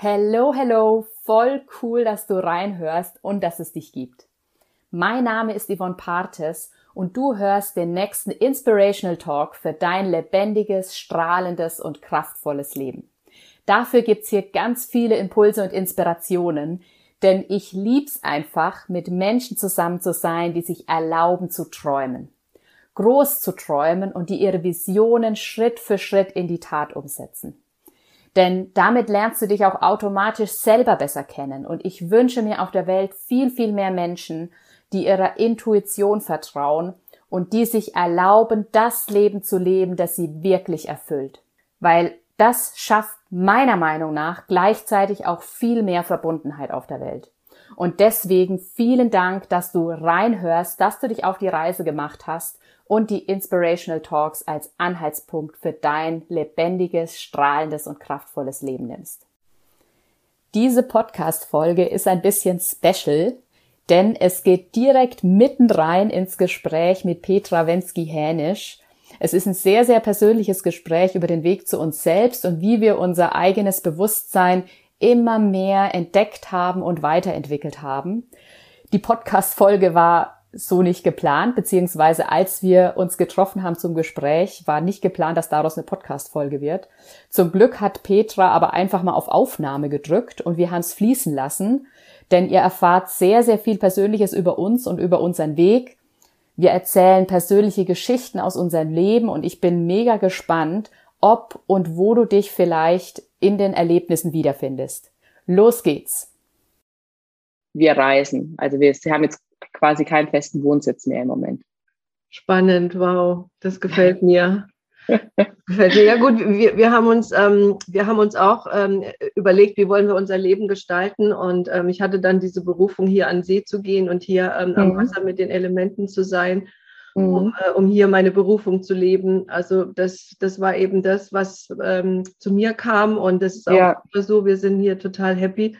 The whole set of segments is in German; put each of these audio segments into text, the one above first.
Hello, hello, voll cool, dass du reinhörst und dass es dich gibt. Mein Name ist Yvonne Partes und du hörst den nächsten Inspirational Talk für dein lebendiges, strahlendes und kraftvolles Leben. Dafür gibt's hier ganz viele Impulse und Inspirationen, denn ich lieb's einfach, mit Menschen zusammen zu sein, die sich erlauben zu träumen. Groß zu träumen und die ihre Visionen Schritt für Schritt in die Tat umsetzen. Denn damit lernst du dich auch automatisch selber besser kennen. Und ich wünsche mir auf der Welt viel, viel mehr Menschen, die ihrer Intuition vertrauen und die sich erlauben, das Leben zu leben, das sie wirklich erfüllt. Weil das schafft meiner Meinung nach gleichzeitig auch viel mehr Verbundenheit auf der Welt. Und deswegen vielen Dank, dass du reinhörst, dass du dich auf die Reise gemacht hast und die Inspirational Talks als Anhaltspunkt für dein lebendiges, strahlendes und kraftvolles Leben nimmst. Diese Podcast-Folge ist ein bisschen special, denn es geht direkt mitten rein ins Gespräch mit Petra Wensky-Hänisch. Es ist ein sehr, sehr persönliches Gespräch über den Weg zu uns selbst und wie wir unser eigenes Bewusstsein immer mehr entdeckt haben und weiterentwickelt haben. Die Podcast-Folge war so nicht geplant, beziehungsweise als wir uns getroffen haben zum Gespräch, war nicht geplant, dass daraus eine Podcast-Folge wird. Zum Glück hat Petra aber einfach mal auf Aufnahme gedrückt und wir haben es fließen lassen, denn ihr erfahrt sehr, sehr viel Persönliches über uns und über unseren Weg. Wir erzählen persönliche Geschichten aus unserem Leben und ich bin mega gespannt, ob und wo du dich vielleicht in den Erlebnissen wiederfindest. Los geht's! Wir reisen. Also wir haben jetzt quasi keinen festen Wohnsitz mehr im Moment. Spannend, wow, das gefällt mir. gefällt mir. Ja gut, wir, wir, haben uns, ähm, wir haben uns auch ähm, überlegt, wie wollen wir unser Leben gestalten. Und ähm, ich hatte dann diese Berufung, hier an See zu gehen und hier ähm, am mhm. Wasser mit den Elementen zu sein, mhm. um, äh, um, hier meine Berufung zu leben. Also das, das war eben das, was ähm, zu mir kam. Und das ist auch ja. so, wir sind hier total happy.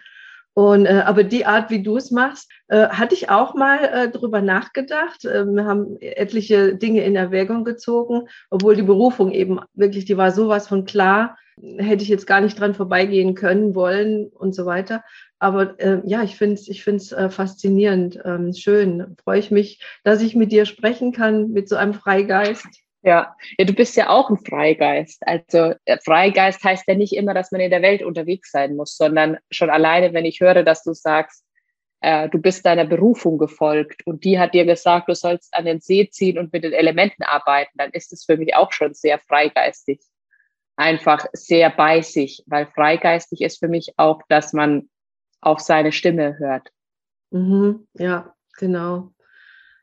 Und, äh, aber die Art, wie du es machst, äh, hatte ich auch mal äh, drüber nachgedacht. Äh, wir haben etliche Dinge in Erwägung gezogen, obwohl die Berufung eben wirklich, die war sowas von klar, hätte ich jetzt gar nicht dran vorbeigehen können wollen und so weiter. Aber äh, ja, ich finde es ich find's, äh, faszinierend, ähm, schön. Freue ich mich, dass ich mit dir sprechen kann, mit so einem Freigeist. Ja. ja, du bist ja auch ein Freigeist. Also äh, Freigeist heißt ja nicht immer, dass man in der Welt unterwegs sein muss, sondern schon alleine, wenn ich höre, dass du sagst, äh, du bist deiner Berufung gefolgt und die hat dir gesagt, du sollst an den See ziehen und mit den Elementen arbeiten, dann ist es für mich auch schon sehr freigeistig. Einfach sehr bei sich, weil freigeistig ist für mich auch, dass man auf seine Stimme hört. Mhm, ja, genau.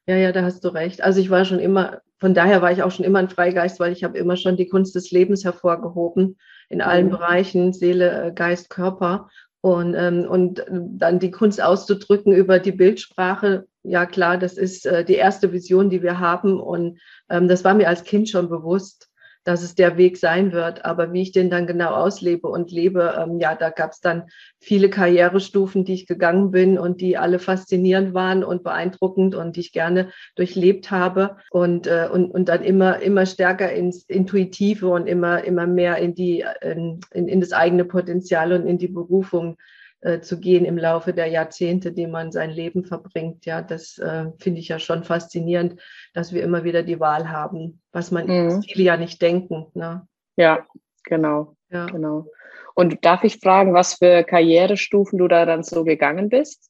Ja, ja, da hast du recht. Also ich war schon immer von daher war ich auch schon immer ein Freigeist, weil ich habe immer schon die Kunst des Lebens hervorgehoben in allen mhm. Bereichen, Seele, äh, Geist, Körper. Und, ähm, und dann die Kunst auszudrücken über die Bildsprache, ja klar, das ist äh, die erste Vision, die wir haben. Und ähm, das war mir als Kind schon bewusst dass es der Weg sein wird. Aber wie ich den dann genau auslebe und lebe, ähm, ja, da gab es dann viele Karrierestufen, die ich gegangen bin und die alle faszinierend waren und beeindruckend und die ich gerne durchlebt habe und, äh, und, und dann immer, immer stärker ins Intuitive und immer, immer mehr in die, in, in, in das eigene Potenzial und in die Berufung äh, zu gehen im Laufe der Jahrzehnte, die man sein Leben verbringt. Ja, das äh, finde ich ja schon faszinierend, dass wir immer wieder die Wahl haben, was man mhm. viele ja nicht denken. Ne? Ja, genau. Ja. genau. Und darf ich fragen, was für Karrierestufen du da dann so gegangen bist?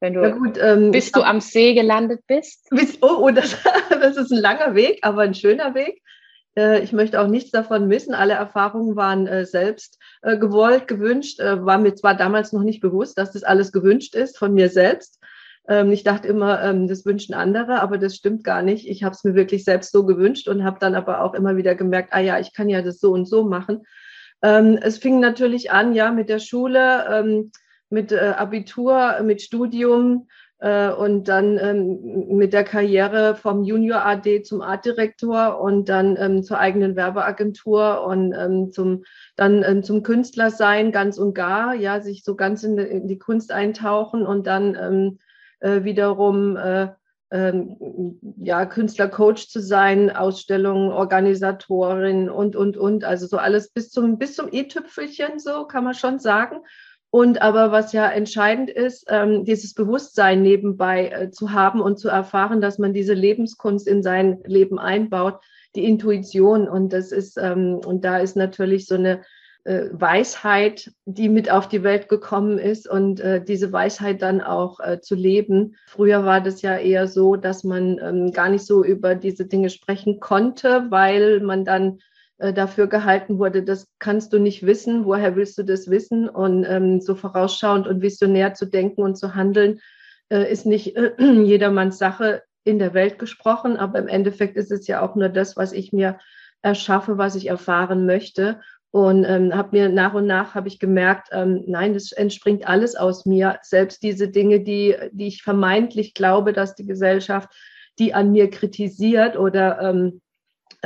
Wenn du, gut, ähm, bis du am See gelandet bist? Bis, oh, oh das, das ist ein langer Weg, aber ein schöner Weg. Äh, ich möchte auch nichts davon missen. Alle Erfahrungen waren äh, selbst äh, gewollt, gewünscht. War mir zwar damals noch nicht bewusst, dass das alles gewünscht ist von mir selbst. Ähm, ich dachte immer, ähm, das wünschen andere, aber das stimmt gar nicht. Ich habe es mir wirklich selbst so gewünscht und habe dann aber auch immer wieder gemerkt, ah ja, ich kann ja das so und so machen. Ähm, es fing natürlich an, ja, mit der Schule, mit Abitur, mit Studium, äh, und dann ähm, mit der Karriere vom Junior AD zum Artdirektor und dann ähm, zur eigenen Werbeagentur und ähm, zum dann ähm, zum Künstler sein ganz und gar, ja, sich so ganz in die, in die Kunst eintauchen und dann ähm, äh, wiederum äh, ähm, ja, Künstlercoach zu sein, Ausstellungen, Organisatorin und, und, und. Also so alles bis zum, bis zum i-Tüpfelchen, so kann man schon sagen. Und aber was ja entscheidend ist, ähm, dieses Bewusstsein nebenbei äh, zu haben und zu erfahren, dass man diese Lebenskunst in sein Leben einbaut, die Intuition. Und das ist, ähm, und da ist natürlich so eine äh, Weisheit, die mit auf die Welt gekommen ist und äh, diese Weisheit dann auch zu leben. Früher war das ja eher so, dass man ähm, gar nicht so über diese Dinge sprechen konnte, weil man dann dafür gehalten wurde, das kannst du nicht wissen, woher willst du das wissen? Und ähm, so vorausschauend und visionär zu denken und zu handeln, äh, ist nicht äh, jedermanns Sache in der Welt gesprochen, aber im Endeffekt ist es ja auch nur das, was ich mir erschaffe, was ich erfahren möchte. Und ähm, habe mir nach und nach habe ich gemerkt, ähm, nein, das entspringt alles aus mir. Selbst diese Dinge, die, die ich vermeintlich glaube, dass die Gesellschaft die an mir kritisiert oder ähm,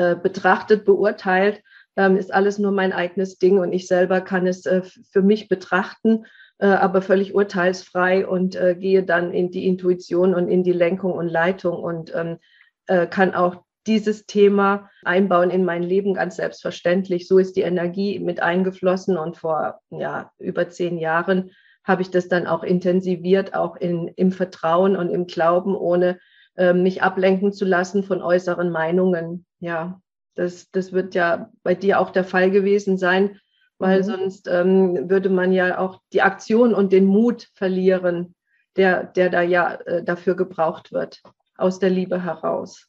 äh, betrachtet, beurteilt, ähm, ist alles nur mein eigenes Ding und ich selber kann es äh, für mich betrachten, äh, aber völlig urteilsfrei und gehe dann in die Intuition und in die Lenkung und Leitung und ähm, äh, kann auch dieses Thema einbauen in mein Leben ganz selbstverständlich. So ist die Energie mit eingeflossen und vor ja, über zehn Jahren habe ich das dann auch intensiviert, auch in, im Vertrauen und im Glauben, ohne ähm, mich ablenken zu lassen von äußeren Meinungen. Ja, das, das wird ja bei dir auch der Fall gewesen sein, weil mhm. sonst ähm, würde man ja auch die Aktion und den Mut verlieren, der, der da ja äh, dafür gebraucht wird, aus der Liebe heraus.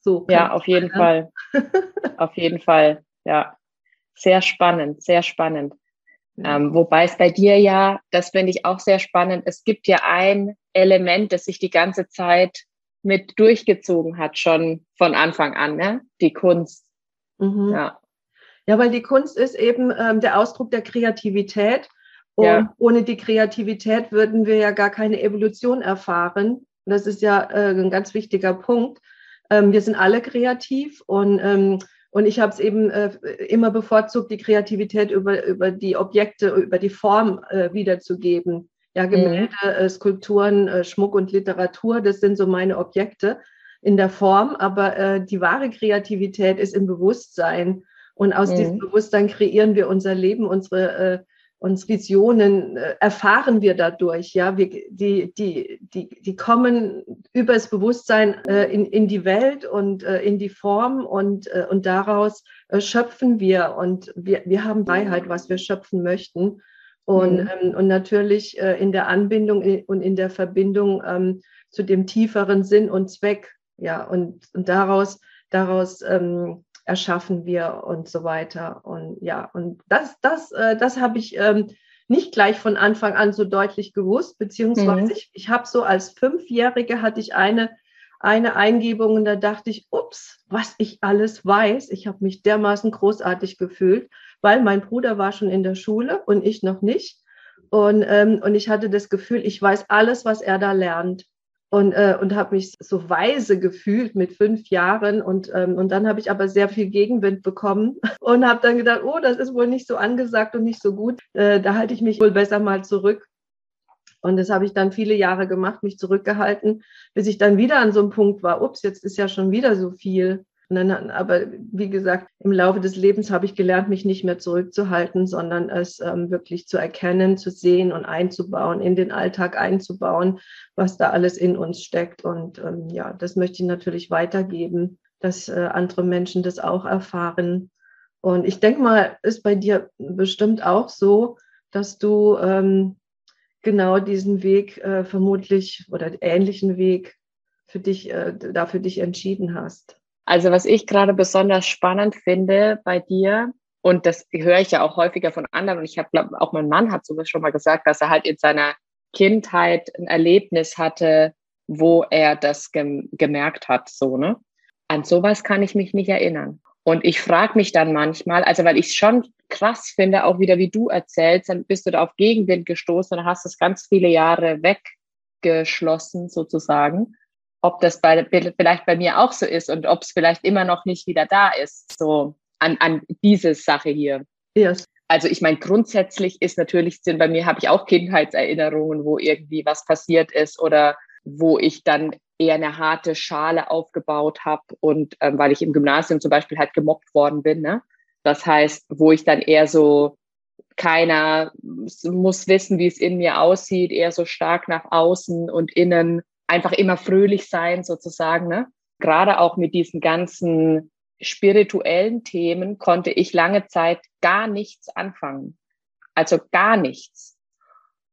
So. Ja, auf jeden Fall. auf jeden Fall. Ja. Sehr spannend, sehr spannend. Ähm, wobei es bei dir ja, das finde ich auch sehr spannend, es gibt ja ein Element, das sich die ganze Zeit mit durchgezogen hat, schon von Anfang an, ne? die Kunst. Mhm. Ja. ja, weil die Kunst ist eben ähm, der Ausdruck der Kreativität. Und ja. ohne die Kreativität würden wir ja gar keine Evolution erfahren. Das ist ja äh, ein ganz wichtiger Punkt. Ähm, wir sind alle kreativ und, ähm, und ich habe es eben äh, immer bevorzugt, die Kreativität über, über die Objekte, über die Form äh, wiederzugeben. Ja, mhm. Gemälde, mhm. Skulpturen, äh, Schmuck und Literatur, das sind so meine Objekte in der Form, aber äh, die wahre Kreativität ist im Bewusstsein. Und aus mhm. diesem Bewusstsein kreieren wir unser Leben, unsere, äh, unsere Visionen, äh, erfahren wir dadurch. Ja, wir, die, die, die, die kommen über das Bewusstsein äh, in, in die Welt und äh, in die Form und, äh, und daraus äh, schöpfen wir. Und wir, wir haben Freiheit, was wir schöpfen möchten. Und, mhm. ähm, und natürlich äh, in der Anbindung und in der Verbindung ähm, zu dem tieferen Sinn und Zweck. Ja, und, und daraus, daraus ähm, erschaffen wir und so weiter. Und ja, und das, das, äh, das habe ich ähm, nicht gleich von Anfang an so deutlich gewusst, beziehungsweise mhm. ich, ich habe so als Fünfjährige hatte ich eine, eine Eingebung und da dachte ich, ups, was ich alles weiß. Ich habe mich dermaßen großartig gefühlt weil mein Bruder war schon in der Schule und ich noch nicht. Und, ähm, und ich hatte das Gefühl, ich weiß alles, was er da lernt. Und, äh, und habe mich so weise gefühlt mit fünf Jahren. Und, ähm, und dann habe ich aber sehr viel Gegenwind bekommen und habe dann gedacht, oh, das ist wohl nicht so angesagt und nicht so gut. Äh, da halte ich mich wohl besser mal zurück. Und das habe ich dann viele Jahre gemacht, mich zurückgehalten, bis ich dann wieder an so einem Punkt war, ups, jetzt ist ja schon wieder so viel. Dann, aber wie gesagt, im Laufe des Lebens habe ich gelernt, mich nicht mehr zurückzuhalten, sondern es ähm, wirklich zu erkennen, zu sehen und einzubauen, in den Alltag einzubauen, was da alles in uns steckt. Und ähm, ja, das möchte ich natürlich weitergeben, dass äh, andere Menschen das auch erfahren. Und ich denke mal, ist bei dir bestimmt auch so, dass du ähm, genau diesen Weg äh, vermutlich oder ähnlichen Weg für dich, äh, da für dich entschieden hast. Also was ich gerade besonders spannend finde bei dir, und das höre ich ja auch häufiger von anderen, und ich habe, glaube auch mein Mann hat sowas schon mal gesagt, dass er halt in seiner Kindheit ein Erlebnis hatte, wo er das gem gemerkt hat, so, ne? An sowas kann ich mich nicht erinnern. Und ich frage mich dann manchmal, also weil ich schon krass finde, auch wieder wie du erzählst, dann bist du da auf Gegenwind gestoßen und hast es ganz viele Jahre weggeschlossen sozusagen ob das bei, vielleicht bei mir auch so ist und ob es vielleicht immer noch nicht wieder da ist, so an, an diese Sache hier. Yes. Also ich meine, grundsätzlich ist natürlich, sind bei mir habe ich auch Kindheitserinnerungen, wo irgendwie was passiert ist oder wo ich dann eher eine harte Schale aufgebaut habe und ähm, weil ich im Gymnasium zum Beispiel halt gemobbt worden bin. Ne? Das heißt, wo ich dann eher so keiner muss wissen, wie es in mir aussieht, eher so stark nach außen und innen einfach immer fröhlich sein sozusagen. Ne? Gerade auch mit diesen ganzen spirituellen Themen konnte ich lange Zeit gar nichts anfangen. Also gar nichts.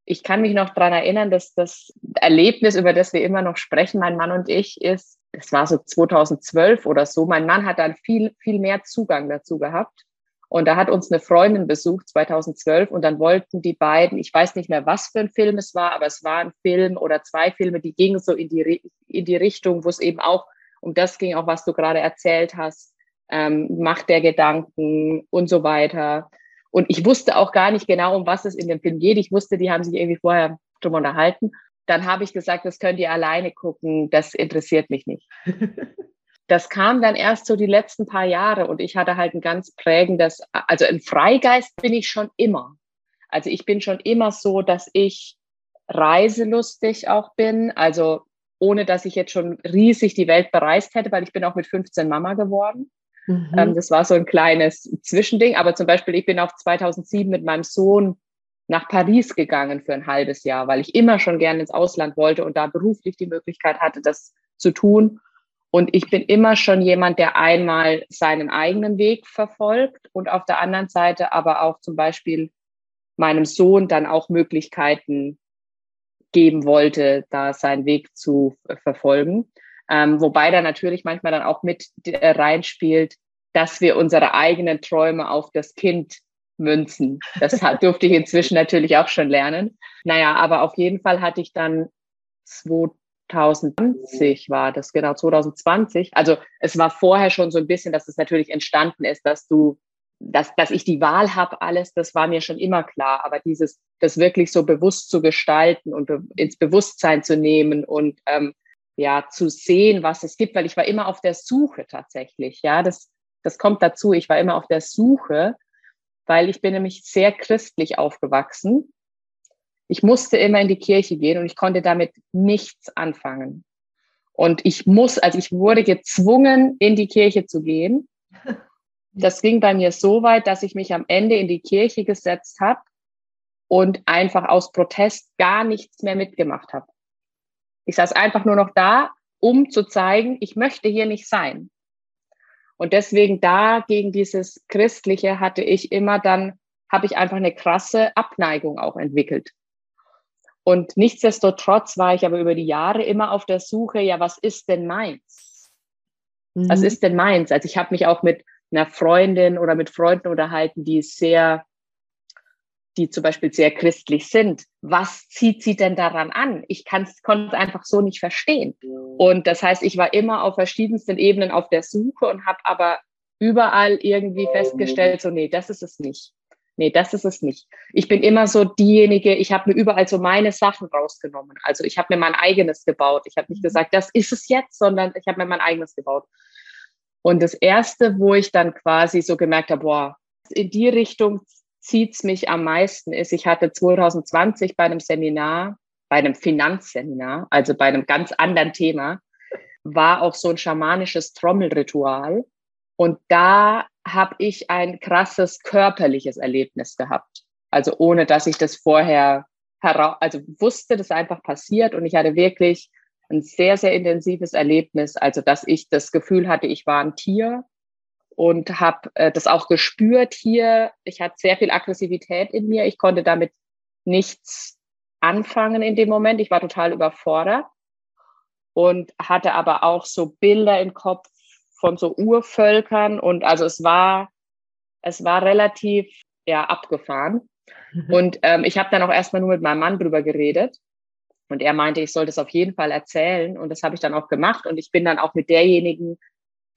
Ich kann mich noch dran erinnern, dass das Erlebnis, über das wir immer noch sprechen, mein Mann und ich, ist, das war so 2012 oder so. Mein Mann hat dann viel, viel mehr Zugang dazu gehabt. Und da hat uns eine Freundin besucht 2012 und dann wollten die beiden, ich weiß nicht mehr, was für ein Film es war, aber es war ein Film oder zwei Filme, die gingen so in die, in die Richtung, wo es eben auch um das ging, auch was du gerade erzählt hast, ähm, Macht der Gedanken und so weiter. Und ich wusste auch gar nicht genau, um was es in dem Film geht. Ich wusste, die haben sich irgendwie vorher drum unterhalten. Dann habe ich gesagt, das könnt ihr alleine gucken, das interessiert mich nicht. das kam dann erst so die letzten paar Jahre und ich hatte halt ein ganz prägendes, also ein Freigeist bin ich schon immer. Also ich bin schon immer so, dass ich reiselustig auch bin, also ohne dass ich jetzt schon riesig die Welt bereist hätte, weil ich bin auch mit 15 Mama geworden. Mhm. Ähm, das war so ein kleines Zwischending. Aber zum Beispiel, ich bin auch 2007 mit meinem Sohn nach Paris gegangen für ein halbes Jahr, weil ich immer schon gerne ins Ausland wollte und da beruflich die Möglichkeit hatte, das zu tun. Und ich bin immer schon jemand, der einmal seinen eigenen Weg verfolgt und auf der anderen Seite aber auch zum Beispiel meinem Sohn dann auch Möglichkeiten geben wollte, da seinen Weg zu verfolgen. Ähm, wobei da natürlich manchmal dann auch mit äh, reinspielt, dass wir unsere eigenen Träume auf das Kind münzen. Das durfte ich inzwischen natürlich auch schon lernen. Naja, aber auf jeden Fall hatte ich dann 2020 war das, genau, 2020. Also es war vorher schon so ein bisschen, dass es natürlich entstanden ist, dass du, dass, dass ich die Wahl habe, alles, das war mir schon immer klar. Aber dieses, das wirklich so bewusst zu gestalten und be ins Bewusstsein zu nehmen und ähm, ja, zu sehen, was es gibt, weil ich war immer auf der Suche tatsächlich. Ja, das, das kommt dazu. Ich war immer auf der Suche, weil ich bin nämlich sehr christlich aufgewachsen. Ich musste immer in die Kirche gehen und ich konnte damit nichts anfangen. Und ich muss, also ich wurde gezwungen, in die Kirche zu gehen. Das ging bei mir so weit, dass ich mich am Ende in die Kirche gesetzt habe und einfach aus Protest gar nichts mehr mitgemacht habe. Ich saß einfach nur noch da, um zu zeigen, ich möchte hier nicht sein. Und deswegen da gegen dieses Christliche hatte ich immer dann, habe ich einfach eine krasse Abneigung auch entwickelt. Und nichtsdestotrotz war ich aber über die Jahre immer auf der Suche, ja, was ist denn meins? Mhm. Was ist denn meins? Also ich habe mich auch mit einer Freundin oder mit Freunden unterhalten, die sehr die zum Beispiel sehr christlich sind, was zieht sie denn daran an? Ich konnte es einfach so nicht verstehen. Und das heißt, ich war immer auf verschiedensten Ebenen auf der Suche und habe aber überall irgendwie festgestellt, so nee, das ist es nicht. Nee, das ist es nicht. Ich bin immer so diejenige, ich habe mir überall so meine Sachen rausgenommen. Also ich habe mir mein eigenes gebaut. Ich habe nicht mhm. gesagt, das ist es jetzt, sondern ich habe mir mein eigenes gebaut. Und das Erste, wo ich dann quasi so gemerkt habe, boah, in die Richtung zieht's mich am meisten ist, ich hatte 2020 bei einem Seminar, bei einem Finanzseminar, also bei einem ganz anderen Thema, war auch so ein schamanisches Trommelritual. Und da habe ich ein krasses körperliches Erlebnis gehabt. Also ohne dass ich das vorher heraus, also wusste, dass einfach passiert. Und ich hatte wirklich ein sehr, sehr intensives Erlebnis. Also dass ich das Gefühl hatte, ich war ein Tier und habe äh, das auch gespürt hier. Ich hatte sehr viel Aggressivität in mir. Ich konnte damit nichts anfangen in dem Moment. Ich war total überfordert und hatte aber auch so Bilder im Kopf von so Urvölkern und also es war es war relativ ja abgefahren. Mhm. Und ähm, ich habe dann auch erstmal nur mit meinem Mann drüber geredet. Und er meinte, ich sollte es auf jeden Fall erzählen. Und das habe ich dann auch gemacht. Und ich bin dann auch mit derjenigen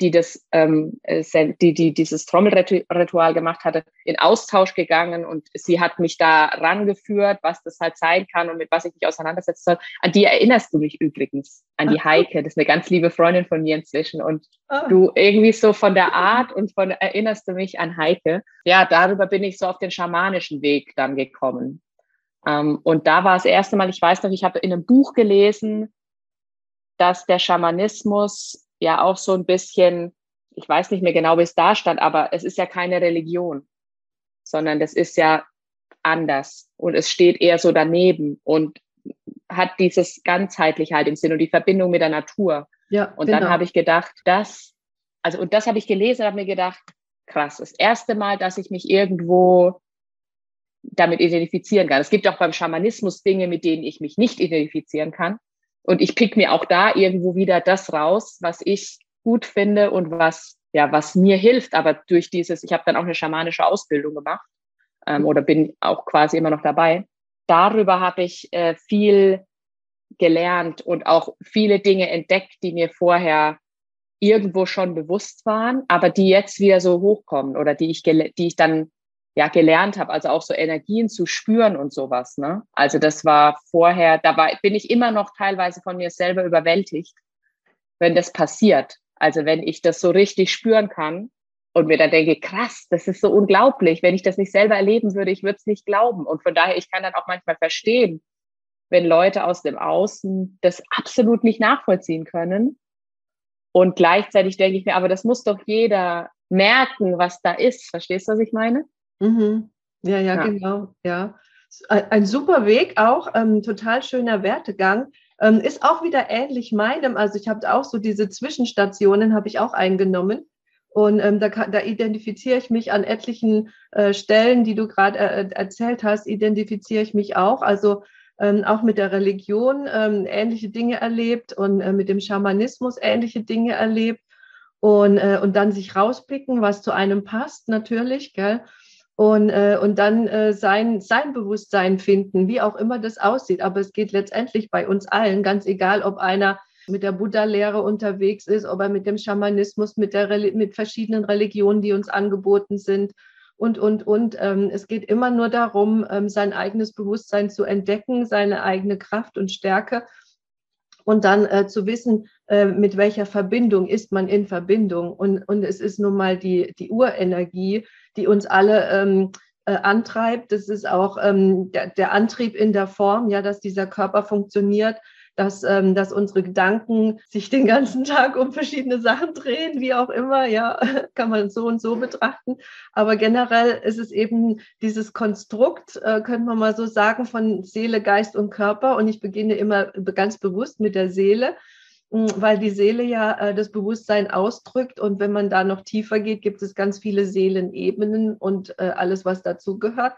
die das, ähm, äh, die, die dieses Trommelritual gemacht hatte, in Austausch gegangen und sie hat mich da rangeführt, was das halt sein kann und mit was ich mich auseinandersetzen soll. An die erinnerst du mich übrigens, an die Heike. Das ist eine ganz liebe Freundin von mir inzwischen und oh. du irgendwie so von der Art und von erinnerst du mich an Heike. Ja, darüber bin ich so auf den schamanischen Weg dann gekommen. Ähm, und da war das erste Mal, ich weiß noch, ich habe in einem Buch gelesen, dass der Schamanismus ja auch so ein bisschen, ich weiß nicht mehr genau, wie es da stand, aber es ist ja keine Religion, sondern das ist ja anders und es steht eher so daneben und hat dieses ganzheitlich halt im Sinn und die Verbindung mit der Natur. Ja, und genau. dann habe ich gedacht, das, also und das habe ich gelesen, habe mir gedacht, krass, das erste Mal, dass ich mich irgendwo damit identifizieren kann. Es gibt auch beim Schamanismus Dinge, mit denen ich mich nicht identifizieren kann. Und ich pick mir auch da irgendwo wieder das raus, was ich gut finde und was, ja, was mir hilft. Aber durch dieses, ich habe dann auch eine schamanische Ausbildung gemacht ähm, oder bin auch quasi immer noch dabei. Darüber habe ich äh, viel gelernt und auch viele Dinge entdeckt, die mir vorher irgendwo schon bewusst waren, aber die jetzt wieder so hochkommen oder die ich, die ich dann ja gelernt habe, also auch so Energien zu spüren und sowas. Ne? Also das war vorher, da war, bin ich immer noch teilweise von mir selber überwältigt, wenn das passiert. Also wenn ich das so richtig spüren kann und mir dann denke, krass, das ist so unglaublich. Wenn ich das nicht selber erleben würde, ich würde es nicht glauben. Und von daher, ich kann dann auch manchmal verstehen, wenn Leute aus dem Außen das absolut nicht nachvollziehen können. Und gleichzeitig denke ich mir, aber das muss doch jeder merken, was da ist. Verstehst du, was ich meine? Mhm. Ja, ja, ja, genau. Ja. Ein super Weg auch, ähm, total schöner Wertegang. Ähm, ist auch wieder ähnlich meinem. Also ich habe auch so diese Zwischenstationen habe ich auch eingenommen. Und ähm, da, da identifiziere ich mich an etlichen äh, Stellen, die du gerade äh, erzählt hast, identifiziere ich mich auch. Also ähm, auch mit der Religion ähm, ähnliche Dinge erlebt und äh, mit dem Schamanismus ähnliche Dinge erlebt. Und, äh, und dann sich rauspicken, was zu einem passt, natürlich, gell? Und, äh, und dann äh, sein, sein Bewusstsein finden, wie auch immer das aussieht. Aber es geht letztendlich bei uns allen, ganz egal, ob einer mit der Buddha-Lehre unterwegs ist, ob er mit dem Schamanismus, mit, der, mit verschiedenen Religionen, die uns angeboten sind und, und, und. Ähm, es geht immer nur darum, ähm, sein eigenes Bewusstsein zu entdecken, seine eigene Kraft und Stärke und dann äh, zu wissen, äh, mit welcher Verbindung ist man in Verbindung. Und, und es ist nun mal die, die Urenergie, die uns alle ähm, äh, antreibt. Das ist auch ähm, der, der, Antrieb in der Form, ja, dass dieser Körper funktioniert, dass, ähm, dass unsere Gedanken sich den ganzen Tag um verschiedene Sachen drehen, wie auch immer, ja, kann man so und so betrachten. Aber generell ist es eben dieses Konstrukt, äh, könnte man mal so sagen, von Seele, Geist und Körper. Und ich beginne immer ganz bewusst mit der Seele weil die Seele ja äh, das Bewusstsein ausdrückt und wenn man da noch tiefer geht, gibt es ganz viele Seelenebenen und äh, alles, was dazugehört.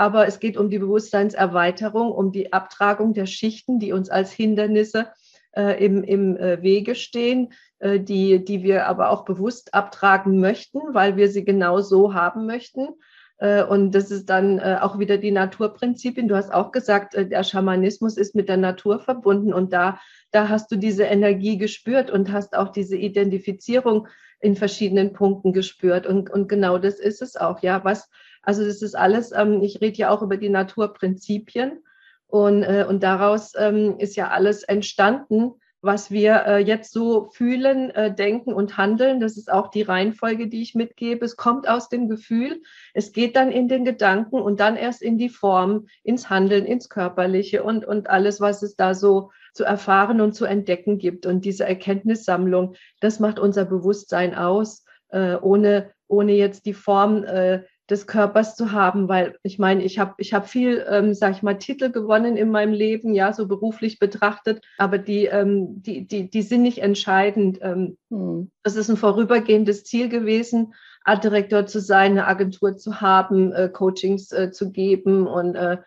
Aber es geht um die Bewusstseinserweiterung, um die Abtragung der Schichten, die uns als Hindernisse äh, im, im äh, Wege stehen, äh, die, die wir aber auch bewusst abtragen möchten, weil wir sie genau so haben möchten. Äh, und das ist dann auch wieder die Naturprinzipien. Du hast auch gesagt, der Schamanismus ist mit der Natur verbunden und da da hast du diese Energie gespürt und hast auch diese Identifizierung in verschiedenen Punkten gespürt. Und, und genau das ist es auch, ja. Was, also das ist alles, ähm, ich rede ja auch über die Naturprinzipien und, äh, und daraus ähm, ist ja alles entstanden, was wir äh, jetzt so fühlen, äh, denken und handeln. Das ist auch die Reihenfolge, die ich mitgebe. Es kommt aus dem Gefühl, es geht dann in den Gedanken und dann erst in die Form, ins Handeln, ins Körperliche und, und alles, was es da so zu erfahren und zu entdecken gibt. Und diese Erkenntnissammlung, das macht unser Bewusstsein aus, äh, ohne, ohne jetzt die Form äh, des Körpers zu haben, weil ich meine, ich habe ich hab viel, ähm, sag ich mal, Titel gewonnen in meinem Leben, ja, so beruflich betrachtet, aber die, ähm, die, die, die sind nicht entscheidend. Ähm, hm. Das ist ein vorübergehendes Ziel gewesen, Artdirektor zu sein, eine Agentur zu haben, äh, Coachings äh, zu geben und äh,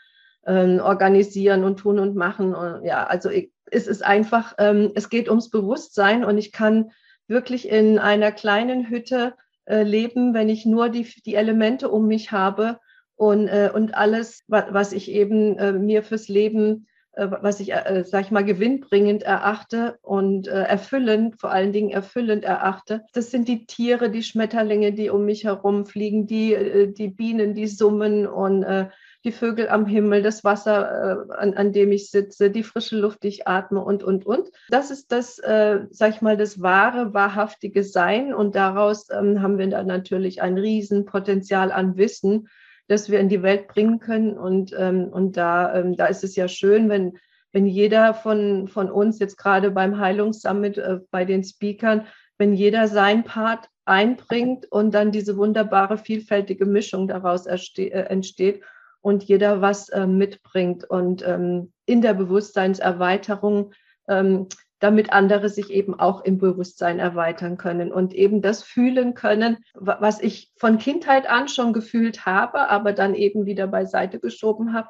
äh, organisieren und tun und machen. Und, ja, also ich, es ist einfach, ähm, es geht ums Bewusstsein und ich kann wirklich in einer kleinen Hütte äh, leben, wenn ich nur die, die Elemente um mich habe und, äh, und alles, was, was ich eben äh, mir fürs Leben, äh, was ich, äh, sag ich mal, gewinnbringend erachte und äh, erfüllend, vor allen Dingen erfüllend erachte. Das sind die Tiere, die Schmetterlinge, die um mich herumfliegen, die, äh, die Bienen, die summen und äh, die Vögel am Himmel, das Wasser, äh, an, an dem ich sitze, die frische Luft, die ich atme und, und, und. Das ist das, äh, sag ich mal, das wahre, wahrhaftige Sein. Und daraus ähm, haben wir dann natürlich ein Riesenpotenzial an Wissen, das wir in die Welt bringen können. Und, ähm, und da, ähm, da ist es ja schön, wenn, wenn jeder von, von uns jetzt gerade beim Heilungssummit äh, bei den Speakern, wenn jeder sein Part einbringt und dann diese wunderbare, vielfältige Mischung daraus äh, entsteht und jeder was äh, mitbringt und ähm, in der Bewusstseinserweiterung, ähm, damit andere sich eben auch im Bewusstsein erweitern können und eben das fühlen können, was ich von Kindheit an schon gefühlt habe, aber dann eben wieder beiseite geschoben habe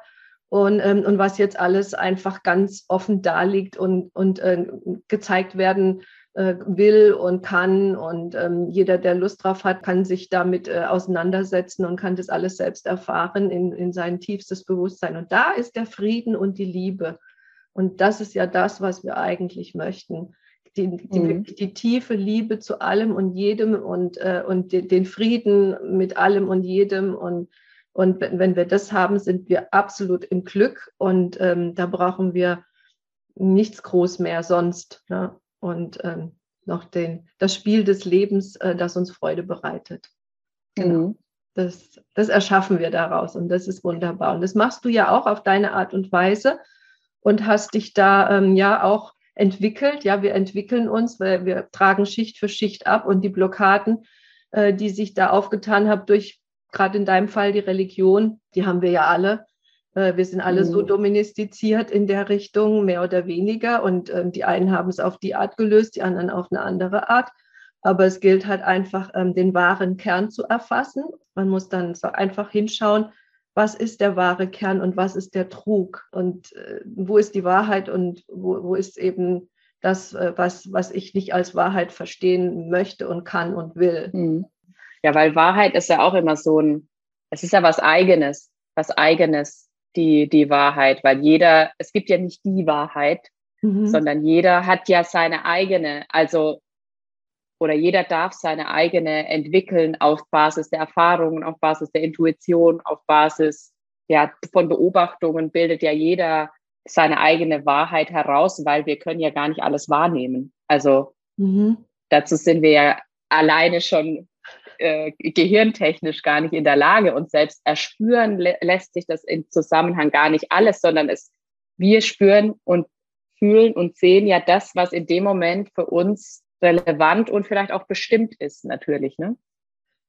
und, ähm, und was jetzt alles einfach ganz offen da liegt und, und äh, gezeigt werden will und kann. Und ähm, jeder, der Lust drauf hat, kann sich damit äh, auseinandersetzen und kann das alles selbst erfahren in, in sein tiefstes Bewusstsein. Und da ist der Frieden und die Liebe. Und das ist ja das, was wir eigentlich möchten. Die, die, mhm. die tiefe Liebe zu allem und jedem und, äh, und den Frieden mit allem und jedem. Und, und wenn wir das haben, sind wir absolut im Glück. Und ähm, da brauchen wir nichts groß mehr sonst. Ja und ähm, noch den, das Spiel des Lebens, äh, das uns Freude bereitet. Genau. Mhm. Das, das erschaffen wir daraus und das ist wunderbar. Und das machst du ja auch auf deine Art und Weise und hast dich da ähm, ja auch entwickelt. Ja, wir entwickeln uns, weil wir tragen Schicht für Schicht ab und die Blockaden, äh, die sich da aufgetan haben durch gerade in deinem Fall die Religion, die haben wir ja alle. Äh, wir sind alle mhm. so domestiziert in der Richtung, mehr oder weniger. Und ähm, die einen haben es auf die Art gelöst, die anderen auf eine andere Art. Aber es gilt halt einfach, ähm, den wahren Kern zu erfassen. Man muss dann so einfach hinschauen, was ist der wahre Kern und was ist der Trug und äh, wo ist die Wahrheit und wo, wo ist eben das, äh, was, was ich nicht als Wahrheit verstehen möchte und kann und will. Mhm. Ja, weil Wahrheit ist ja auch immer so ein, es ist ja was Eigenes, was Eigenes die, die Wahrheit, weil jeder, es gibt ja nicht die Wahrheit, mhm. sondern jeder hat ja seine eigene, also oder jeder darf seine eigene entwickeln auf Basis der Erfahrungen, auf Basis der Intuition, auf Basis ja, von Beobachtungen bildet ja jeder seine eigene Wahrheit heraus, weil wir können ja gar nicht alles wahrnehmen. Also mhm. dazu sind wir ja alleine schon äh, gehirntechnisch gar nicht in der Lage und selbst erspüren lä lässt sich das im Zusammenhang gar nicht alles, sondern es, wir spüren und fühlen und sehen ja das, was in dem Moment für uns relevant und vielleicht auch bestimmt ist, natürlich. Ne?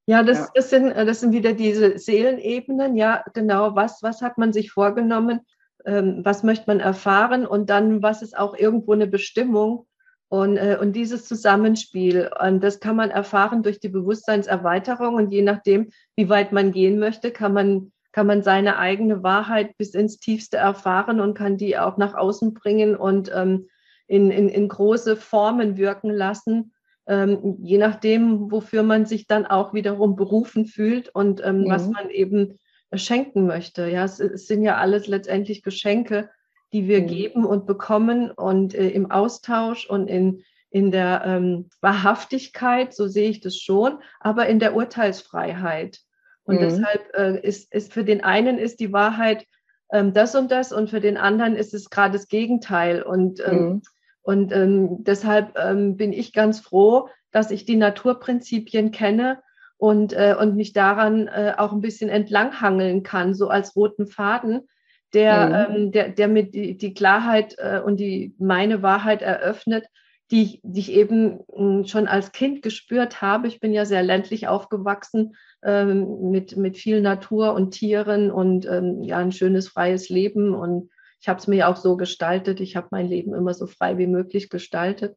Ja, das, ja. Das, sind, das sind wieder diese Seelenebenen. Ja, genau. Was, was hat man sich vorgenommen? Ähm, was möchte man erfahren? Und dann, was ist auch irgendwo eine Bestimmung? Und, äh, und dieses Zusammenspiel, und das kann man erfahren durch die Bewusstseinserweiterung. Und je nachdem, wie weit man gehen möchte, kann man, kann man seine eigene Wahrheit bis ins Tiefste erfahren und kann die auch nach außen bringen und ähm, in, in, in große Formen wirken lassen, ähm, je nachdem, wofür man sich dann auch wiederum berufen fühlt und ähm, mhm. was man eben schenken möchte. Ja, es, es sind ja alles letztendlich Geschenke die wir mhm. geben und bekommen und äh, im Austausch und in, in der ähm, Wahrhaftigkeit, so sehe ich das schon, aber in der Urteilsfreiheit. Und mhm. deshalb äh, ist, ist für den einen ist die Wahrheit ähm, das und das und für den anderen ist es gerade das Gegenteil. Und, ähm, mhm. und ähm, deshalb ähm, bin ich ganz froh, dass ich die Naturprinzipien kenne und, äh, und mich daran äh, auch ein bisschen entlanghangeln kann, so als roten Faden, der, mhm. ähm, der, der mir die, die Klarheit äh, und die meine Wahrheit eröffnet, die ich, die ich eben mh, hm, schon als Kind gespürt habe. Ich bin ja sehr ländlich aufgewachsen ähm, mit, mit viel Natur und Tieren und ähm, ja, ein schönes freies Leben. Und ich habe es mir auch so gestaltet. Ich habe mein Leben immer so frei wie möglich gestaltet.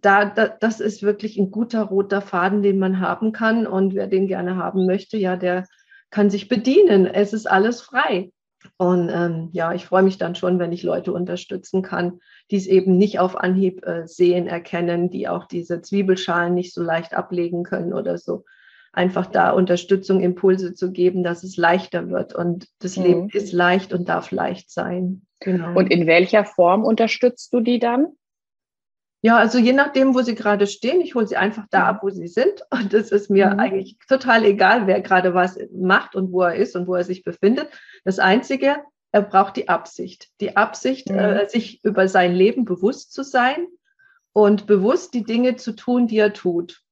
Da, da, das ist wirklich ein guter roter Faden, den man haben kann. Und wer den gerne haben möchte, ja, der kann sich bedienen. Es ist alles frei. Und ähm, ja, ich freue mich dann schon, wenn ich Leute unterstützen kann, die es eben nicht auf Anhieb äh, sehen, erkennen, die auch diese Zwiebelschalen nicht so leicht ablegen können oder so. Einfach da Unterstützung, Impulse zu geben, dass es leichter wird. Und das mhm. Leben ist leicht und darf leicht sein. Genau. Und in welcher Form unterstützt du die dann? Ja, also je nachdem, wo sie gerade stehen, ich hole sie einfach da ab, wo sie sind. Und es ist mir mhm. eigentlich total egal, wer gerade was macht und wo er ist und wo er sich befindet. Das Einzige, er braucht die Absicht. Die Absicht, mhm. äh, sich über sein Leben bewusst zu sein und bewusst die Dinge zu tun, die er tut.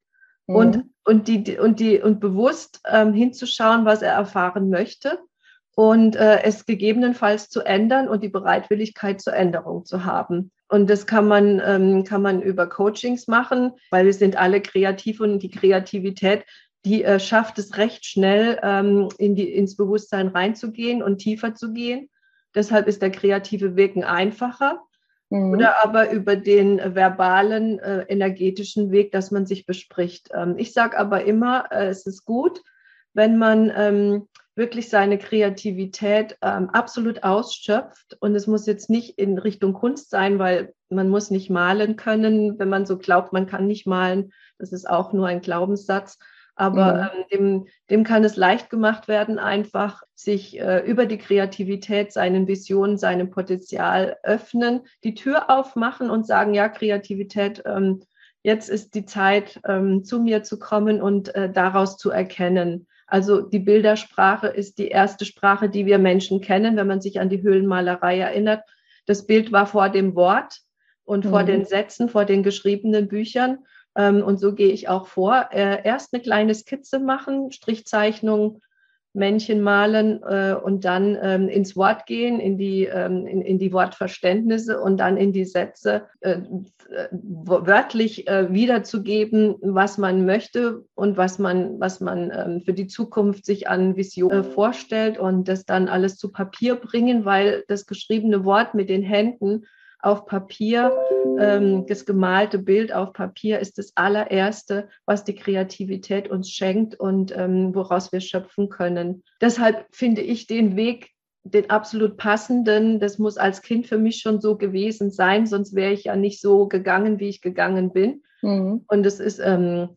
Mhm. Und, und, die, und, die, und bewusst ähm, hinzuschauen, was er erfahren möchte und äh, es gegebenenfalls zu ändern und die Bereitwilligkeit zur Änderung zu haben. Und das kann man, ähm, kann man über Coachings machen, weil wir sind alle kreativ und die Kreativität, die äh, schafft es recht schnell, ähm, in die, ins Bewusstsein reinzugehen und tiefer zu gehen. Deshalb ist der kreative ein einfacher. Mhm. Oder aber über den verbalen, äh, energetischen Weg, dass man sich bespricht. Ähm, ich sage aber immer, äh, es ist gut, wenn man ähm, wirklich seine Kreativität ähm, absolut ausschöpft. Und es muss jetzt nicht in Richtung Kunst sein, weil man muss nicht malen können, wenn man so glaubt, man kann nicht malen. Das ist auch nur ein Glaubenssatz. Aber mhm. ähm, dem, dem kann es leicht gemacht werden, einfach sich äh, über die Kreativität seinen Visionen, seinem Potenzial öffnen, die Tür aufmachen und sagen, ja, Kreativität, ähm, jetzt ist die Zeit, ähm, zu mir zu kommen und äh, daraus zu erkennen. Also die Bildersprache ist die erste Sprache, die wir Menschen kennen, wenn man sich an die Höhlenmalerei erinnert. Das Bild war vor dem Wort und mhm. vor den Sätzen, vor den geschriebenen Büchern. Ähm, und so gehe ich auch vor. Äh, erst eine kleine Skizze machen, Strichzeichnung, Männchen malen äh, und dann ähm, ins Wort gehen, in die, ähm, in, in, die Wortverständnisse und dann in die Sätze äh, wörtlich äh, wiederzugeben, was man möchte und was man, was man ähm, für die Zukunft sich an Vision äh, vorstellt und das dann alles zu Papier bringen, weil das geschriebene Wort mit den Händen auf Papier, ähm, das gemalte Bild auf Papier ist das allererste, was die Kreativität uns schenkt und ähm, woraus wir schöpfen können. Deshalb finde ich den Weg, den absolut passenden, das muss als Kind für mich schon so gewesen sein, sonst wäre ich ja nicht so gegangen, wie ich gegangen bin. Mhm. Und es ist ähm,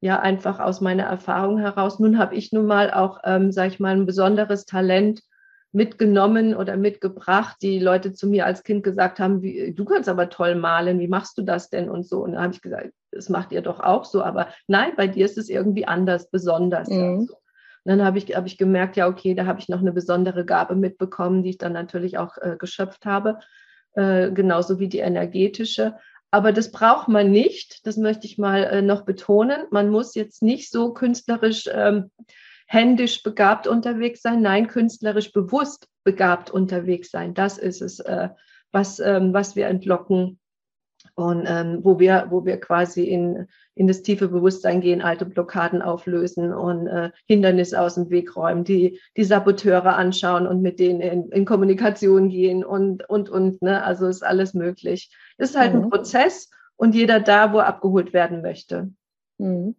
ja einfach aus meiner Erfahrung heraus. Nun habe ich nun mal auch, ähm, sage ich mal, ein besonderes Talent mitgenommen oder mitgebracht, die Leute zu mir als Kind gesagt haben, wie, du kannst aber toll malen, wie machst du das denn und so. Und da habe ich gesagt, das macht ihr doch auch so, aber nein, bei dir ist es irgendwie anders, besonders. Mhm. Also. Und dann habe ich, hab ich gemerkt, ja, okay, da habe ich noch eine besondere Gabe mitbekommen, die ich dann natürlich auch äh, geschöpft habe, äh, genauso wie die energetische. Aber das braucht man nicht, das möchte ich mal äh, noch betonen. Man muss jetzt nicht so künstlerisch ähm, händisch begabt unterwegs sein, nein, künstlerisch bewusst begabt unterwegs sein. Das ist es, äh, was, ähm, was wir entlocken und ähm, wo wir, wo wir quasi in, in das tiefe Bewusstsein gehen, alte Blockaden auflösen und äh, Hindernisse aus dem Weg räumen, die, die Saboteure anschauen und mit denen in, in Kommunikation gehen und, und, und, ne? Also ist alles möglich. Ist halt mhm. ein Prozess und jeder da, wo er abgeholt werden möchte. Mhm.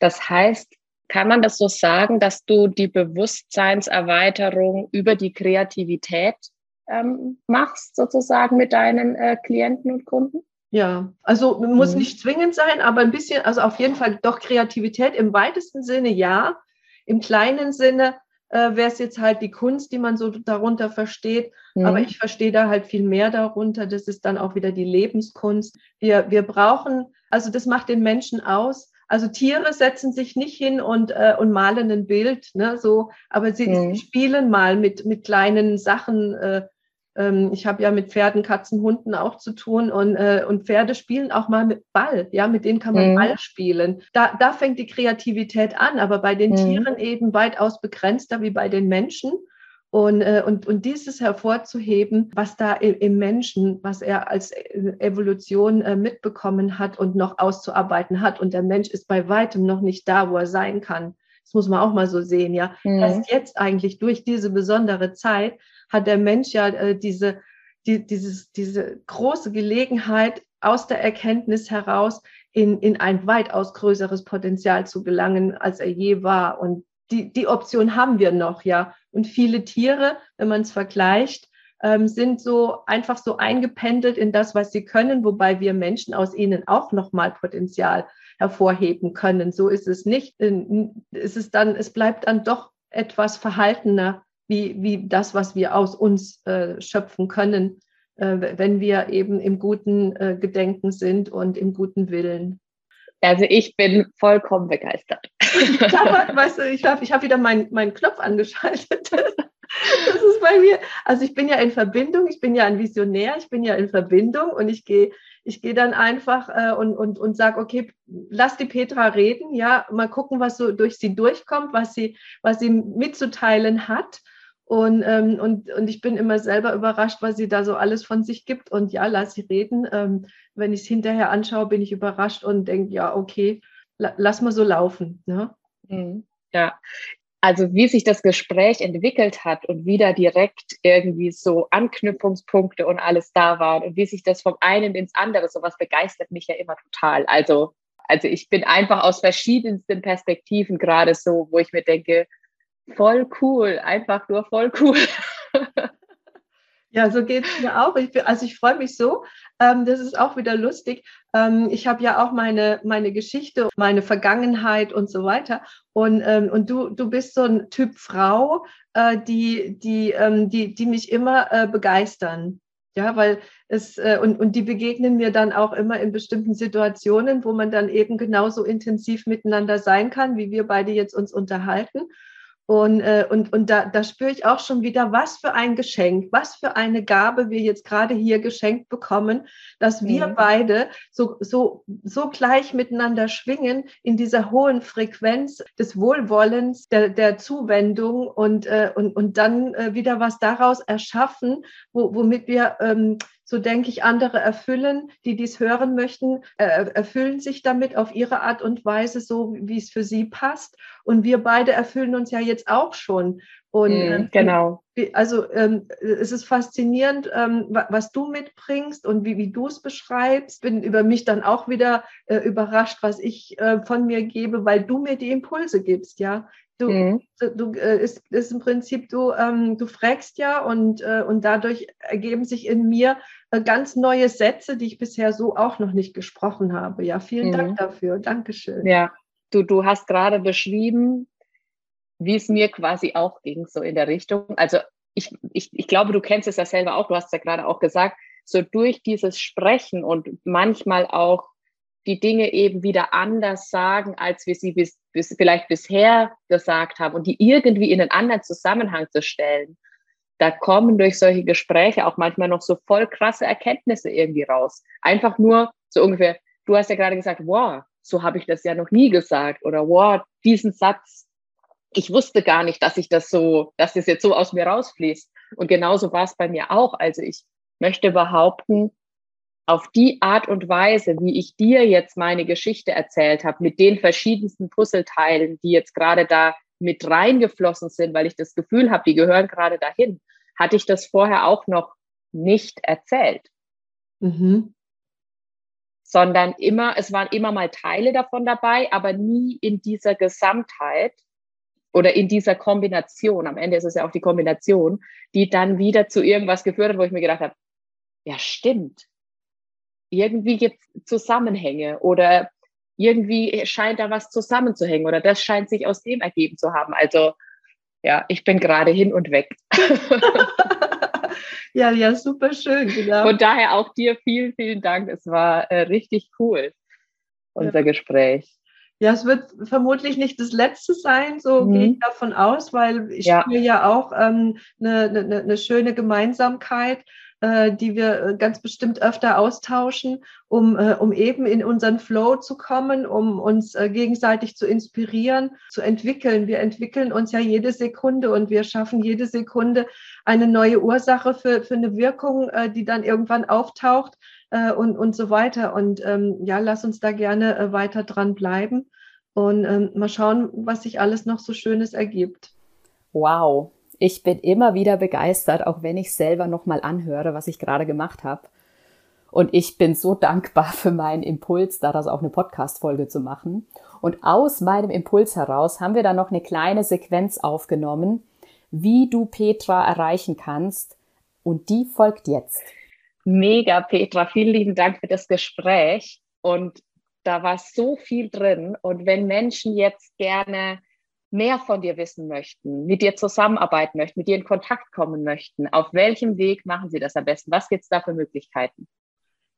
Das heißt, kann man das so sagen, dass du die Bewusstseinserweiterung über die Kreativität ähm, machst, sozusagen mit deinen äh, Klienten und Kunden? Ja, also muss mhm. nicht zwingend sein, aber ein bisschen, also auf jeden Fall doch Kreativität im weitesten Sinne ja. Im kleinen Sinne äh, wäre es jetzt halt die Kunst, die man so darunter versteht. Mhm. Aber ich verstehe da halt viel mehr darunter. Das ist dann auch wieder die Lebenskunst. Wir, wir brauchen, also das macht den Menschen aus, also Tiere setzen sich nicht hin und, äh, und malen ein Bild, ne, so, aber sie mhm. spielen mal mit, mit kleinen Sachen. Äh, ähm, ich habe ja mit Pferden, Katzen, Hunden auch zu tun und, äh, und Pferde spielen auch mal mit Ball, ja, mit denen kann man mhm. Ball spielen. Da, da fängt die Kreativität an, aber bei den mhm. Tieren eben weitaus begrenzter wie bei den Menschen. Und, äh, und, und dieses hervorzuheben, was da im Menschen, was er als Evolution äh, mitbekommen hat und noch auszuarbeiten hat. Und der Mensch ist bei weitem noch nicht da, wo er sein kann. Das muss man auch mal so sehen, ja. Mhm. Erst jetzt eigentlich durch diese besondere Zeit hat der Mensch ja äh, diese, die, dieses, diese große Gelegenheit, aus der Erkenntnis heraus in, in ein weitaus größeres Potenzial zu gelangen, als er je war. Und die, die Option haben wir noch, ja. Und viele Tiere, wenn man es vergleicht, ähm, sind so einfach so eingependelt in das, was sie können, wobei wir Menschen aus ihnen auch nochmal Potenzial hervorheben können. So ist es nicht. Es ist dann, es bleibt dann doch etwas verhaltener, wie, wie das, was wir aus uns äh, schöpfen können, äh, wenn wir eben im guten äh, Gedenken sind und im guten Willen. Also ich bin vollkommen begeistert. Aber, weißt du, ich habe ich hab wieder meinen mein Knopf angeschaltet. Das ist bei mir. Also ich bin ja in Verbindung, ich bin ja ein Visionär, ich bin ja in Verbindung und ich gehe ich gehe dann einfach äh, und, und, und sage, okay, lass die Petra reden, ja, mal gucken, was so durch sie durchkommt, was sie, was sie mitzuteilen hat. Und, ähm, und, und ich bin immer selber überrascht, was sie da so alles von sich gibt. Und ja, lass sie reden. Ähm, wenn ich es hinterher anschaue, bin ich überrascht und denke, ja, okay, la, lass mal so laufen. Ne? Mhm. Ja, also wie sich das Gespräch entwickelt hat und wie da direkt irgendwie so Anknüpfungspunkte und alles da waren und wie sich das vom einen ins andere, sowas begeistert mich ja immer total. Also, also ich bin einfach aus verschiedensten Perspektiven gerade so, wo ich mir denke, voll cool, einfach nur voll cool. Ja, so geht es mir auch. Ich, also ich freue mich so. Ähm, das ist auch wieder lustig. Ähm, ich habe ja auch meine, meine Geschichte, meine Vergangenheit und so weiter. Und, ähm, und du, du bist so ein Typ Frau, äh, die, die, ähm, die, die mich immer äh, begeistern. Ja, weil es, äh, und, und die begegnen mir dann auch immer in bestimmten Situationen, wo man dann eben genauso intensiv miteinander sein kann, wie wir beide jetzt uns unterhalten. Und, äh, und, und da, da spüre ich auch schon wieder, was für ein Geschenk, was für eine Gabe wir jetzt gerade hier geschenkt bekommen, dass wir mhm. beide so, so, so gleich miteinander schwingen in dieser hohen Frequenz des Wohlwollens, der, der Zuwendung und, äh, und, und dann äh, wieder was daraus erschaffen, wo, womit wir ähm, so denke ich, andere erfüllen, die dies hören möchten, äh, erfüllen sich damit auf ihre Art und Weise, so wie es für sie passt. Und wir beide erfüllen uns ja jetzt auch schon. Und mm, genau. Also ähm, es ist faszinierend, ähm, was du mitbringst und wie, wie du es beschreibst. Bin über mich dann auch wieder äh, überrascht, was ich äh, von mir gebe, weil du mir die Impulse gibst, ja. Du, mhm. du äh, ist, ist im Prinzip, du, ähm, du fragst ja und, äh, und dadurch ergeben sich in mir äh, ganz neue Sätze, die ich bisher so auch noch nicht gesprochen habe. Ja, vielen mhm. Dank dafür. Dankeschön. Ja, du, du hast gerade beschrieben, wie es mir quasi auch ging, so in der Richtung. Also ich, ich, ich glaube, du kennst es ja selber auch, du hast ja gerade auch gesagt, so durch dieses Sprechen und manchmal auch die Dinge eben wieder anders sagen, als wir sie bis, bis, vielleicht bisher gesagt haben und die irgendwie in einen anderen Zusammenhang zu stellen. Da kommen durch solche Gespräche auch manchmal noch so voll krasse Erkenntnisse irgendwie raus. Einfach nur so ungefähr, du hast ja gerade gesagt, wow, so habe ich das ja noch nie gesagt oder wow, diesen Satz, ich wusste gar nicht, dass ich das so, dass das jetzt so aus mir rausfließt. Und genauso war es bei mir auch. Also ich möchte behaupten, auf die Art und Weise, wie ich dir jetzt meine Geschichte erzählt habe, mit den verschiedensten Puzzleteilen, die jetzt gerade da mit reingeflossen sind, weil ich das Gefühl habe, die gehören gerade dahin, hatte ich das vorher auch noch nicht erzählt. Mhm. Sondern immer, es waren immer mal Teile davon dabei, aber nie in dieser Gesamtheit oder in dieser Kombination. Am Ende ist es ja auch die Kombination, die dann wieder zu irgendwas geführt hat, wo ich mir gedacht habe, ja, stimmt irgendwie gibt es Zusammenhänge oder irgendwie scheint da was zusammenzuhängen oder das scheint sich aus dem ergeben zu haben. Also ja, ich bin gerade hin und weg. ja, ja, super schön. Genau. Von daher auch dir vielen, vielen Dank. Es war äh, richtig cool, unser ja. Gespräch. Ja, es wird vermutlich nicht das letzte sein, so mhm. gehe ich davon aus, weil ich ja. spüre ja auch ähm, eine, eine, eine schöne Gemeinsamkeit die wir äh, ganz bestimmt öfter austauschen, um, äh, um eben in unseren Flow zu kommen, um uns äh, gegenseitig zu inspirieren, zu entwickeln. Wir entwickeln uns ja jede Sekunde und wir schaffen jede Sekunde eine neue Ursache für, für eine Wirkung, äh, die dann irgendwann auftaucht äh, und, und so weiter. Und ähm, ja, lass uns da gerne äh, weiter dran bleiben und ähm, mal schauen, was sich alles noch so Schönes ergibt. Wow, ich bin immer wieder begeistert, auch wenn ich selber nochmal anhöre, was ich gerade gemacht habe. Und ich bin so dankbar für meinen Impuls, daraus auch eine Podcast-Folge zu machen. Und aus meinem Impuls heraus haben wir dann noch eine kleine Sequenz aufgenommen, wie du Petra erreichen kannst. Und die folgt jetzt. Mega, Petra. Vielen lieben Dank für das Gespräch. Und da war so viel drin. Und wenn Menschen jetzt gerne mehr von dir wissen möchten, mit dir zusammenarbeiten möchten, mit dir in Kontakt kommen möchten, auf welchem Weg machen sie das am besten? Was gibt es da für Möglichkeiten?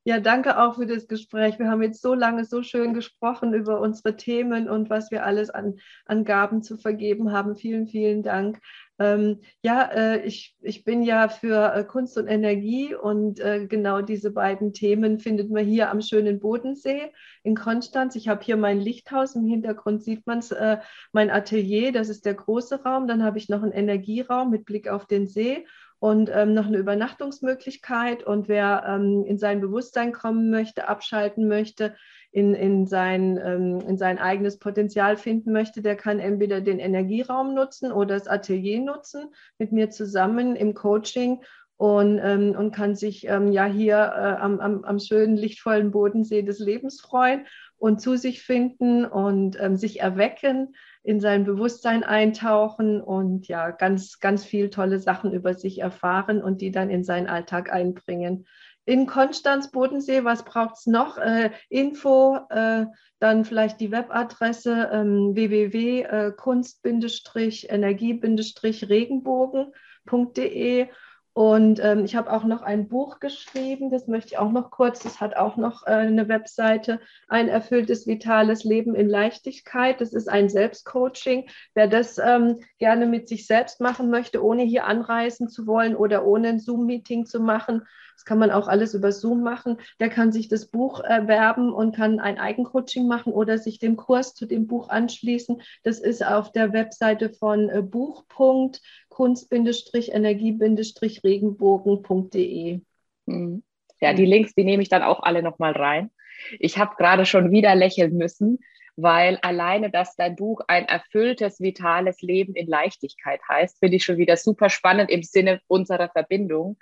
Ja, danke auch für das Gespräch. Wir haben jetzt so lange so schön gesprochen über unsere Themen und was wir alles an, an Gaben zu vergeben haben. Vielen, vielen Dank. Ähm, ja, äh, ich, ich bin ja für äh, Kunst und Energie und äh, genau diese beiden Themen findet man hier am schönen Bodensee in Konstanz. Ich habe hier mein Lichthaus, im Hintergrund sieht man es, äh, mein Atelier, das ist der große Raum. Dann habe ich noch einen Energieraum mit Blick auf den See und ähm, noch eine Übernachtungsmöglichkeit. Und wer ähm, in sein Bewusstsein kommen möchte, abschalten möchte, in, in, sein, ähm, in sein eigenes Potenzial finden möchte, der kann entweder den Energieraum nutzen oder das Atelier nutzen, mit mir zusammen im Coaching und, ähm, und kann sich ähm, ja hier äh, am, am, am schönen, lichtvollen Bodensee des Lebens freuen und zu sich finden und ähm, sich erwecken, in sein Bewusstsein eintauchen und ja, ganz, ganz viel tolle Sachen über sich erfahren und die dann in seinen Alltag einbringen. In Konstanz, Bodensee, was braucht es noch? Äh, Info, äh, dann vielleicht die Webadresse ähm, www.kunst-energie-regenbogen.de und ähm, ich habe auch noch ein Buch geschrieben, das möchte ich auch noch kurz, das hat auch noch äh, eine Webseite, ein erfülltes, vitales Leben in Leichtigkeit. Das ist ein Selbstcoaching. Wer das ähm, gerne mit sich selbst machen möchte, ohne hier anreisen zu wollen oder ohne ein Zoom-Meeting zu machen, das kann man auch alles über Zoom machen, der kann sich das Buch erwerben und kann ein Eigencoaching machen oder sich dem Kurs zu dem Buch anschließen. Das ist auf der Webseite von äh, Buchpunkt kunst-energie-regenbogen.de. Mhm. Ja, die Links, die nehme ich dann auch alle nochmal rein. Ich habe gerade schon wieder lächeln müssen, weil alleine, dass dein Buch ein erfülltes, vitales Leben in Leichtigkeit heißt, finde ich schon wieder super spannend im Sinne unserer Verbindung,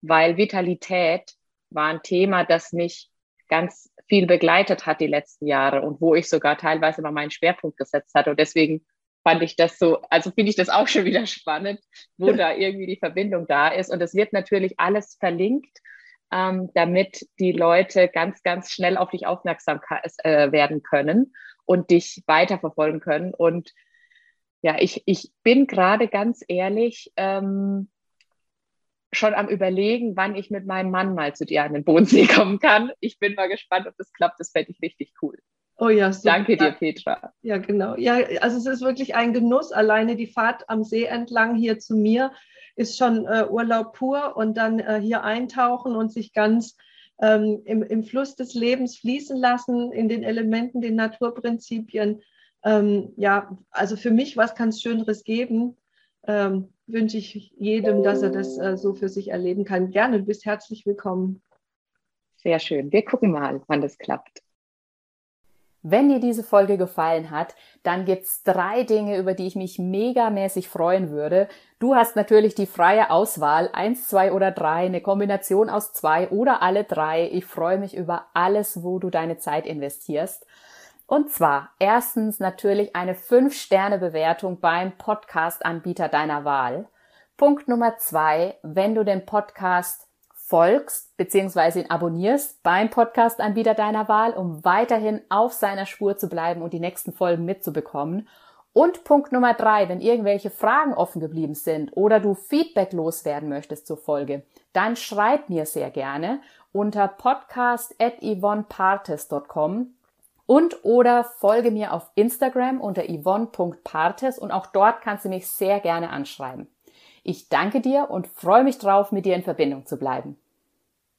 weil Vitalität war ein Thema, das mich ganz viel begleitet hat die letzten Jahre und wo ich sogar teilweise mal meinen Schwerpunkt gesetzt hatte. Und deswegen fand ich das so, also finde ich das auch schon wieder spannend, wo da irgendwie die Verbindung da ist. Und es wird natürlich alles verlinkt, ähm, damit die Leute ganz, ganz schnell auf dich aufmerksam äh, werden können und dich weiterverfolgen können. Und ja, ich, ich bin gerade ganz ehrlich ähm, schon am Überlegen, wann ich mit meinem Mann mal zu dir an den Bodensee kommen kann. Ich bin mal gespannt, ob das klappt. Das fände ich richtig cool. Oh ja, super. Danke dir, Petra. Ja, genau. Ja, also es ist wirklich ein Genuss. Alleine die Fahrt am See entlang hier zu mir ist schon äh, Urlaub pur und dann äh, hier eintauchen und sich ganz ähm, im, im Fluss des Lebens fließen lassen, in den Elementen, den Naturprinzipien. Ähm, ja, also für mich, was kann es Schöneres geben? Ähm, wünsche ich jedem, dass er das äh, so für sich erleben kann. Gerne, du bist herzlich willkommen. Sehr schön. Wir gucken mal, wann das klappt. Wenn dir diese Folge gefallen hat, dann gibt's drei Dinge, über die ich mich megamäßig freuen würde. Du hast natürlich die freie Auswahl, eins, zwei oder drei, eine Kombination aus zwei oder alle drei. Ich freue mich über alles, wo du deine Zeit investierst. Und zwar erstens natürlich eine 5-Sterne-Bewertung beim Podcast-Anbieter deiner Wahl. Punkt Nummer zwei, wenn du den Podcast folgst bzw. ihn abonnierst beim Podcast-Anbieter deiner Wahl, um weiterhin auf seiner Spur zu bleiben und die nächsten Folgen mitzubekommen. Und Punkt Nummer drei, wenn irgendwelche Fragen offen geblieben sind oder du Feedback loswerden möchtest zur Folge, dann schreib mir sehr gerne unter podcast.yvonnepartes.com und oder folge mir auf Instagram unter yvonne.partes und auch dort kannst du mich sehr gerne anschreiben. Ich danke dir und freue mich drauf, mit dir in Verbindung zu bleiben.